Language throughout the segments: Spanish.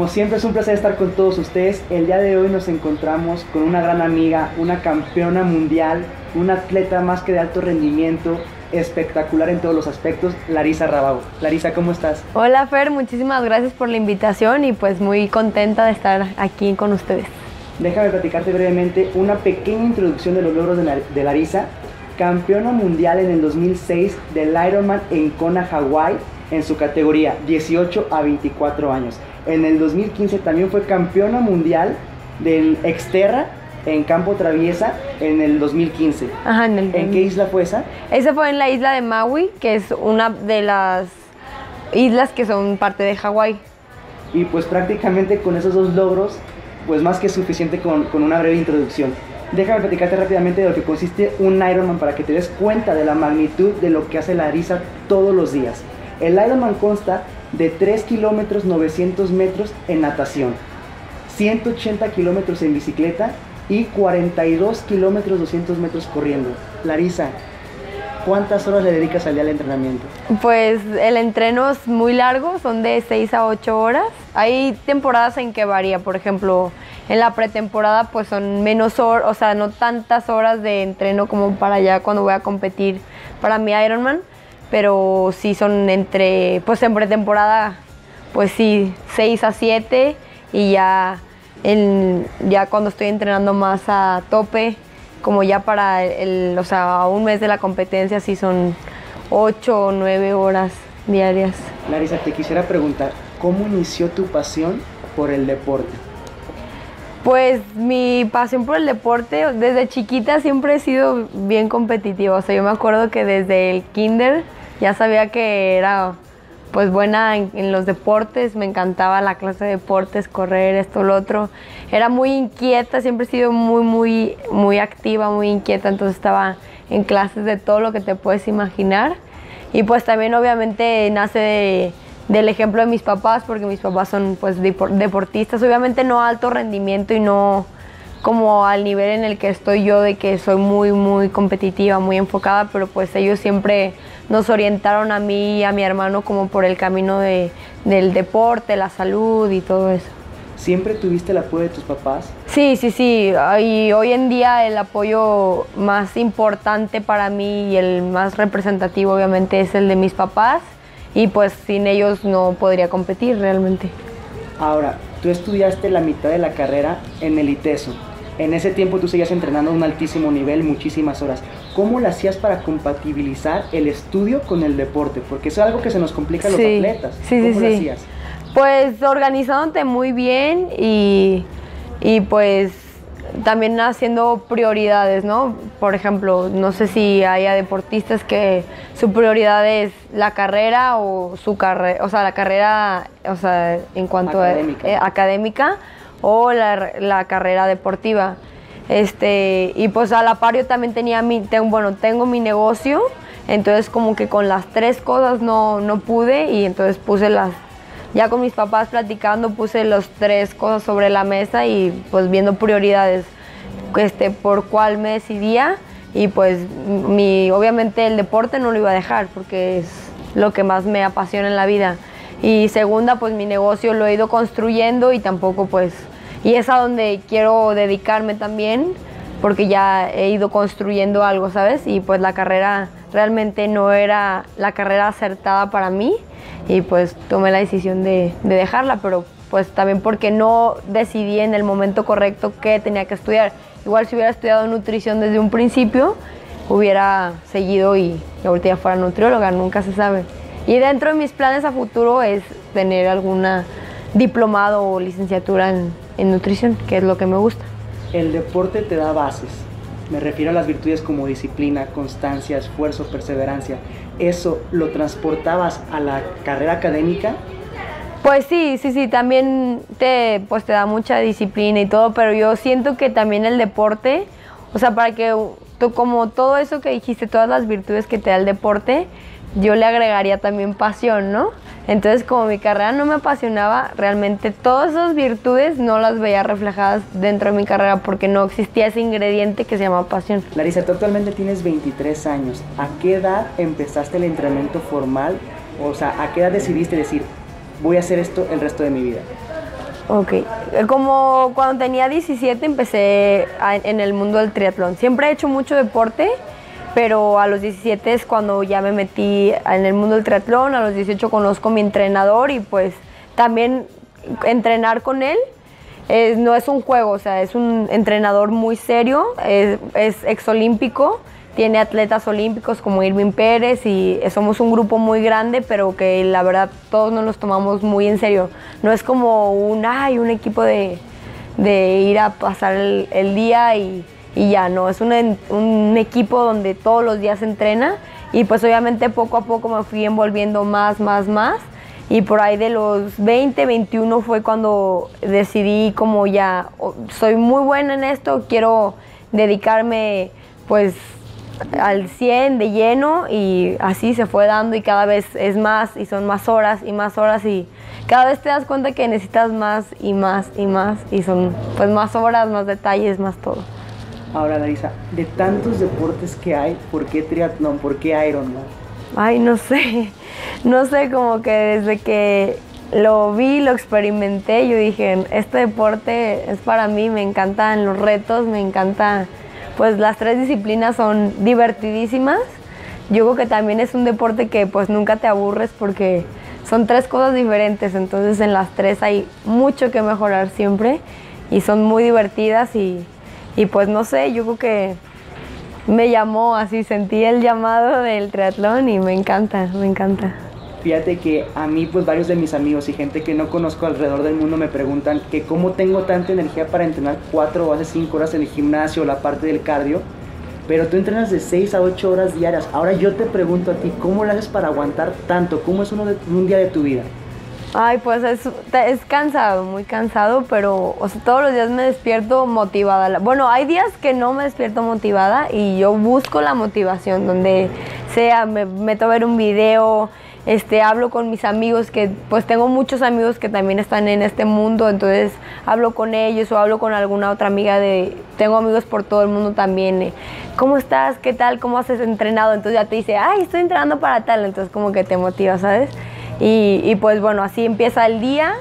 Como siempre es un placer estar con todos ustedes. El día de hoy nos encontramos con una gran amiga, una campeona mundial, una atleta más que de alto rendimiento, espectacular en todos los aspectos, Larisa Rabago. Larisa, ¿cómo estás? Hola Fer, muchísimas gracias por la invitación y pues muy contenta de estar aquí con ustedes. Déjame platicarte brevemente una pequeña introducción de los logros de, Larisa. Campeona mundial en el 2006 del Ironman en Kona, Hawái, en su categoría 18 a 24 años. En el 2015 también fue campeona mundial del Exterra en Campo Traviesa en el 2015. Ajá, en, el, ¿En qué isla fue esa? Esa fue en la isla de Maui, que es una de las islas que son parte de Hawái. Y pues prácticamente con esos dos logros, pues más que suficiente con, con una breve introducción. Déjame platicarte rápidamente de lo que consiste un Ironman para que te des cuenta de la magnitud de lo que hace la Larisa todos los días. El Ironman consta de 3 kilómetros 900 metros en natación, 180 kilómetros en bicicleta y 42 kilómetros 200 metros corriendo. Larisa, ¿cuántas horas le dedicas al día al entrenamiento? Pues el entreno es muy largo, son de 6 a 8 horas. Hay temporadas en que varía, por ejemplo, en la pretemporada pues son menos horas, o sea, no tantas horas de entreno como para allá cuando voy a competir para mi Ironman, pero sí son entre, pues en pretemporada, pues sí, 6 a 7 y ya ya cuando estoy entrenando más a tope, como ya para el, o sea, un mes de la competencia, sí son 8 o 9 horas diarias. Larisa, te quisiera preguntar, ¿cómo inició tu pasión por el deporte? Pues mi pasión por el deporte, desde chiquita siempre he sido bien competitiva. O sea, yo me acuerdo que desde el kinder ya sabía que era pues buena en, los deportes, me encantaba la clase de deportes, correr, esto, lo otro. Era muy inquieta, siempre he sido muy, muy, muy activa, muy inquieta, entonces estaba en clases de todo lo que te puedes imaginar. Y pues también obviamente nace del ejemplo de mis papás, porque mis papás son pues deportistas, obviamente no alto rendimiento y no como al nivel en el que estoy yo, de que soy muy, muy competitiva, muy enfocada, pero pues ellos siempre nos orientaron a mí y a mi hermano como por el camino de, del deporte, la salud y todo eso. ¿Siempre tuviste el apoyo de tus papás? Sí, sí, sí. Y hoy en día el apoyo más importante para mí y el más representativo obviamente es el de mis papás. Y pues sin ellos no podría competir realmente. Ahora, tú estudiaste la mitad de la carrera en el ITESO en ese tiempo tú seguías entrenando a un altísimo nivel, muchísimas horas. ¿Cómo lo hacías para compatibilizar el estudio con el deporte? Porque es algo que se nos complica a los atletas. Sí, ¿Cómo sí, lo hacías? Pues organizándote muy bien y, y pues también haciendo prioridades, ¿no? Por ejemplo, no sé si haya deportistas que su prioridad es la carrera o su carrera, o sea, la carrera, o sea, en cuanto a eh, académica o la, carrera deportiva. Este, y pues a la par yo también tenía mi, bueno, tengo mi negocio, entonces como que con las tres cosas no, no pude y entonces puse las, ya con mis papás platicando puse las tres cosas sobre la mesa y pues viendo prioridades, este, por cuál me decidía y pues mi, obviamente el deporte no lo iba a dejar porque es lo que más me apasiona en la vida. Y segunda, pues mi negocio lo he ido construyendo y tampoco pues y es a donde quiero dedicarme también, porque ya he ido construyendo algo, ¿sabes? Y pues la carrera realmente no era la carrera acertada para mí y pues tomé la decisión de, dejarla, pero pues también porque no decidí en el momento correcto qué tenía que estudiar. Igual si hubiera estudiado nutrición desde un principio, hubiera seguido y ahorita ya fuera nutrióloga, nunca se sabe. Y dentro de mis planes a futuro es tener alguna diplomado o licenciatura en, en nutrición, que es lo que me gusta. El deporte te da bases. Me refiero a las virtudes como disciplina, constancia, esfuerzo, perseverancia. ¿Eso lo transportabas a la carrera académica? Pues sí, sí, sí, también te, pues te da mucha disciplina y todo, pero yo siento que también el deporte, o sea, para que tú, como todo eso que dijiste, todas las virtudes que te da el deporte, yo le agregaría también pasión, ¿no? Entonces, como mi carrera no me apasionaba, realmente todas esas virtudes no las veía reflejadas dentro de mi carrera porque no existía ese ingrediente que se llama pasión. Larisa, tú actualmente tienes 23 años. ¿A qué edad empezaste el entrenamiento formal? O sea, ¿a qué edad decidiste decir, voy a hacer esto el resto de mi vida? Ok, como cuando tenía 17 empecé a- en el mundo del triatlón. Siempre he hecho mucho deporte, pero a los 17 es cuando ya me metí en el mundo del triatlón. A los 18 conozco a mi entrenador y pues también entrenar con él no es un juego, o sea, es un entrenador muy serio, es, exolímpico, tiene atletas olímpicos como Irving Pérez y somos un grupo muy grande, pero que la verdad todos nos los tomamos muy en serio. No es como un, ay, un equipo de, de ir a pasar el día y, y ya, no, es un, un equipo donde todos los días se entrena y pues obviamente poco a poco me fui envolviendo más, más, más y por ahí de los 20, 21 fue cuando decidí como ya, soy muy buena en esto, quiero dedicarme pues al 100 de lleno y así se fue dando y cada vez es más y son más horas y más horas y cada vez te das cuenta que necesitas más y más y más y son pues más horas, más detalles, más todo. Ahora, Larisa, de tantos deportes que hay, ¿por qué triatlón? ¿Por qué Ironman? Ay, no sé, no sé, como que desde que lo vi, lo experimenté, yo dije, este deporte es para mí, me encantan los retos, me encanta, pues las tres disciplinas son divertidísimas. Yo creo que también es un deporte que pues nunca te aburres porque son tres cosas diferentes, entonces en las tres hay mucho que mejorar siempre y son muy divertidas y, y pues no sé, yo creo que me llamó así, sentí el llamado del triatlón y me encanta, me encanta. Fíjate que a mí, pues varios de mis amigos y gente que no conozco alrededor del mundo me preguntan que cómo tengo tanta energía para entrenar 4 o hace 5 horas en el gimnasio, la parte del cardio, pero tú entrenas de 6 a 8 horas diarias. Ahora yo te pregunto a ti, ¿cómo lo haces para aguantar tanto? ¿Cómo es uno de- un día de tu vida? Ay, pues es, es cansado, muy cansado, pero o sea, todos los días me despierto motivada. Bueno, hay días que no me despierto motivada y yo busco la motivación, donde sea, me meto a ver un video, este, hablo con mis amigos, que pues tengo muchos amigos que también están en este mundo, entonces hablo con ellos o hablo con alguna otra amiga de, tengo amigos por todo el mundo también, eh, ¿cómo estás? ¿Qué tal? ¿Cómo has entrenado? Entonces ya te dice, ay, estoy entrenando para tal, entonces como que te motiva, ¿sabes? Y, pues bueno, así empieza el día,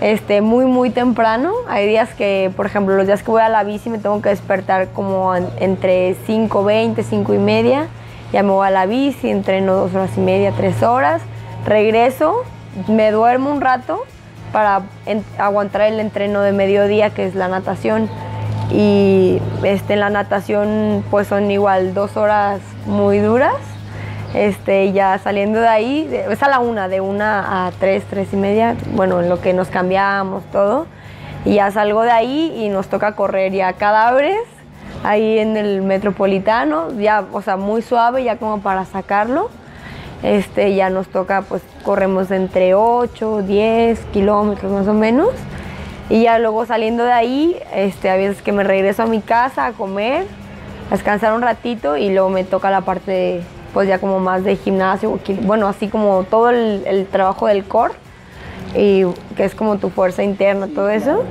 este, muy, muy temprano. Hay días que, por ejemplo, los días que voy a la bici me tengo que despertar como en- entre 5.20, 5 y media. Ya me voy a la bici, entreno dos horas y media, tres horas. Regreso, me duermo un rato para aguantar el entreno de mediodía, que es la natación. Y este, en la natación pues son igual dos horas muy duras. Este, ya saliendo de ahí, es a la una, de una a tres, tres y media, bueno, en lo que nos cambiamos todo. Y ya salgo de ahí y nos toca correr ya cadáveres, ahí en el metropolitano, ya, o sea, muy suave, ya como para sacarlo. Este, ya nos toca, pues corremos entre 8, 10 kilómetros más o menos. Y ya luego saliendo de ahí, este, a veces que me regreso a mi casa a comer, a descansar un ratito y luego me toca la parte, de, pues ya como más de gimnasio, bueno, así como todo el, el trabajo del core, y que es como tu fuerza interna, todo eso.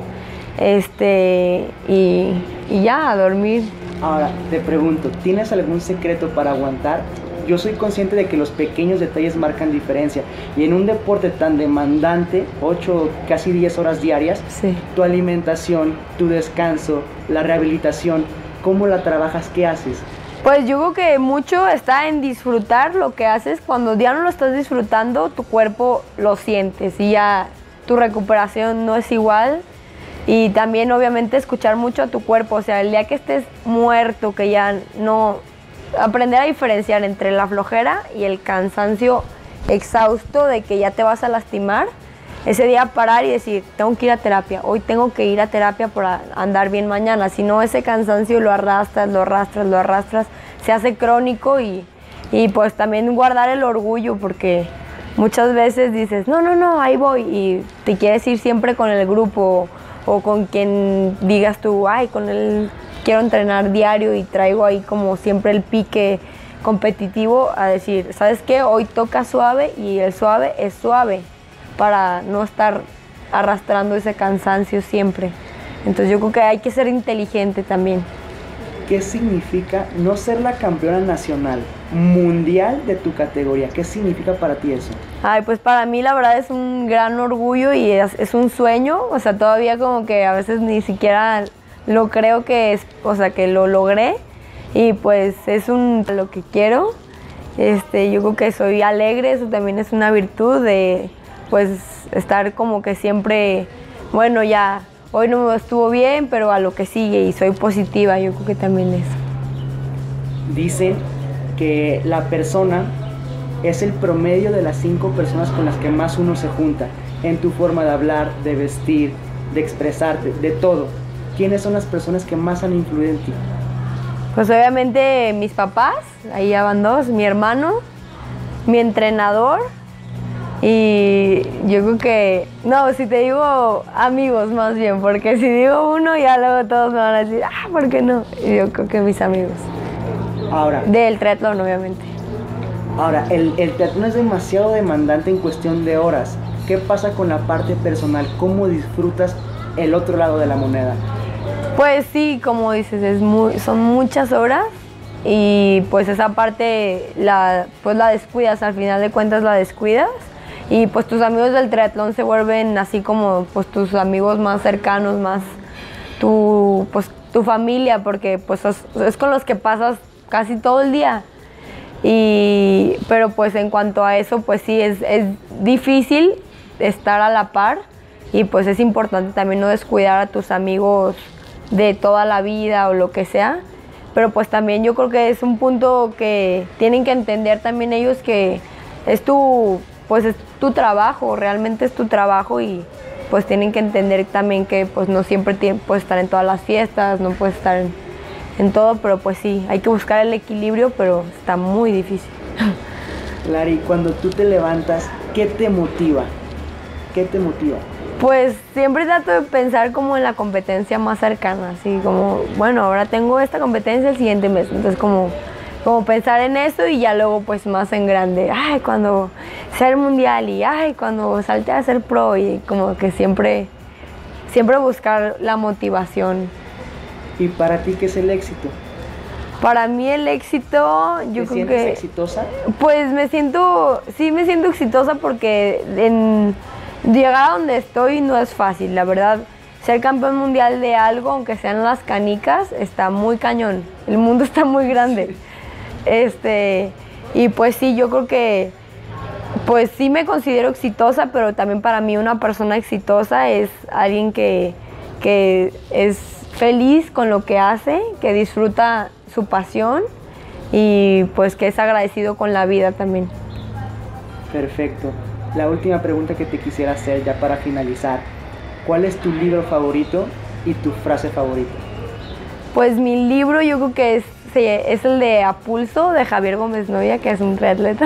Este, y, y ya, a dormir. Ahora, te pregunto, ¿tienes algún secreto para aguantar? Yo soy consciente de que los pequeños detalles marcan diferencia. Y en un deporte tan demandante, 8, casi 10 horas diarias, Sí. tu alimentación, tu descanso, la rehabilitación, ¿cómo la trabajas? ¿Qué haces? Pues yo creo que mucho está en disfrutar lo que haces. Cuando ya no lo estás disfrutando, tu cuerpo lo sientes y ya tu recuperación no es igual. Y también obviamente escuchar mucho a tu cuerpo. O sea, el día que estés muerto, que ya no... Aprender a diferenciar entre la flojera y el cansancio exhausto de que ya te vas a lastimar. Ese día parar y decir, tengo que ir a terapia, hoy tengo que ir a terapia para andar bien mañana. Si no, ese cansancio lo arrastras, lo arrastras, lo arrastras, se hace crónico y, y pues también guardar el orgullo porque muchas veces dices, no, no, no, ahí voy y te quieres ir siempre con el grupo o con quien digas tú, ay, con él quiero entrenar diario y traigo ahí como siempre el pique competitivo a decir, ¿sabes qué? Hoy toca suave y el suave es suave para no estar arrastrando ese cansancio siempre. Entonces yo creo que hay que ser inteligente también. ¿Qué significa no ser la campeona nacional, mundial de tu categoría. ¿Qué significa para ti eso? Ay, pues para mí la verdad es un gran orgullo y es, es un sueño, o sea, todavía como que a veces ni siquiera lo creo que es, o sea, que lo logré y pues es un lo que quiero. Este, yo creo que soy alegre, eso también es una virtud de pues estar como que siempre, bueno, ya hoy no me estuvo bien, pero a lo que sigue y soy positiva, yo creo que también es. Dicen que la persona es el promedio de las cinco personas con las que más uno se junta, en tu forma de hablar, de vestir, de expresarte, de todo. ¿Quiénes son las personas que más han influido en ti? Pues obviamente mis papás, ahí ya van dos, mi hermano, mi entrenador y yo creo que, no, si te digo amigos más bien, porque si digo uno ya luego todos me van a decir, ah, ¿por qué no? Y yo creo que mis amigos. Ahora, Del triatlón, obviamente. ahora el, el triatlón es demasiado demandante en cuestión de horas. ¿Qué pasa con la parte personal? ¿Cómo disfrutas el otro lado de la moneda? Pues sí, como dices, es muy, son muchas horas y pues esa parte la, pues la descuidas, al final de cuentas la descuidas y pues tus amigos del triatlón se vuelven así como pues tus amigos más cercanos, más tu, pues, tu familia, porque pues es, con los que pasas casi todo el día. Y, pero pues en cuanto a eso, pues sí, es, es difícil estar a la par y pues es importante también no descuidar a tus amigos de toda la vida o lo que sea. Pero pues también yo creo que es un punto que tienen que entender también ellos que es tu, pues es tu trabajo, realmente es tu trabajo y pues tienen que entender también que pues no siempre puedes estar en todas las fiestas, no puedes estar en, en todo, pero pues sí, hay que buscar el equilibrio, pero está muy difícil. Lari, cuando tú te levantas, ¿qué te motiva? ¿Qué te motiva? Pues siempre trato de pensar como en la competencia más cercana, así como, bueno, ahora tengo esta competencia el siguiente mes, entonces como, como pensar en eso y ya luego pues más en grande, ay, cuando sea el mundial y ay, cuando salte a ser pro y como que siempre, siempre buscar la motivación. ¿Y para ti qué es el éxito? Para mí el éxito, yo ¿Te creo sientes que... exitosa? Pues me siento, sí me siento exitosa porque en llegar a donde estoy no es fácil, la verdad. Ser campeón mundial de algo, aunque sean las canicas, está muy cañón. El mundo está muy grande. Este, y pues sí, yo creo que pues sí me considero exitosa, pero también para mí una persona exitosa es alguien que, que es feliz con lo que hace, que disfruta su pasión y pues que es agradecido con la vida también. Perfecto. La última pregunta que te quisiera hacer ya para finalizar. ¿Cuál es tu libro favorito y tu frase favorita? Pues mi libro yo creo que es, se- es el de A Pulso de Javier Gómez Novia, que es un triatleta.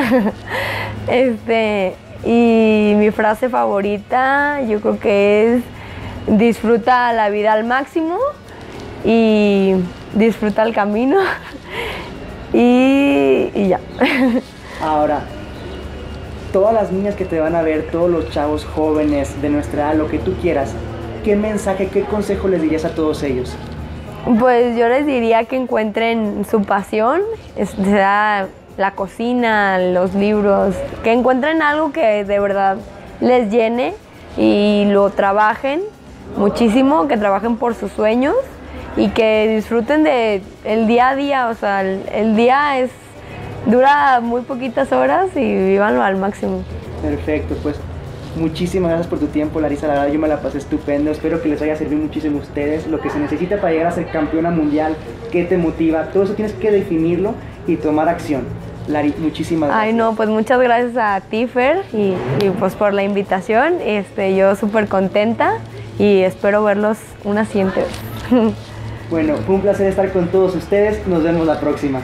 este, y mi frase favorita yo creo que es disfruta la vida al máximo y disfruta el camino. y, y ya. Ahora, todas las niñas que te van a ver, todos los chavos jóvenes de nuestra edad, lo que tú quieras, ¿qué mensaje, qué consejo les dirías a todos ellos? Pues yo les diría que encuentren su pasión, sea la cocina, los libros, que encuentren algo que de verdad les llene y lo trabajen muchísimo, que trabajen por sus sueños y que disfruten de el día a día, o sea, el, el día es dura muy poquitas horas y vívanlo al máximo. Perfecto, pues muchísimas gracias por tu tiempo, Larisa. La verdad, yo me la pasé estupendo. Espero que les haya servido muchísimo a ustedes. Lo que se necesita para llegar a ser campeona mundial, qué te motiva, todo eso tienes que definirlo y tomar acción. Lari, muchísimas gracias. Ay, no, pues muchas gracias a ti, Fer, y, y, pues por la invitación. Este, yo súper contenta y espero verlos una siguiente vez. Bueno, fue un placer estar con todos ustedes. Nos vemos la próxima.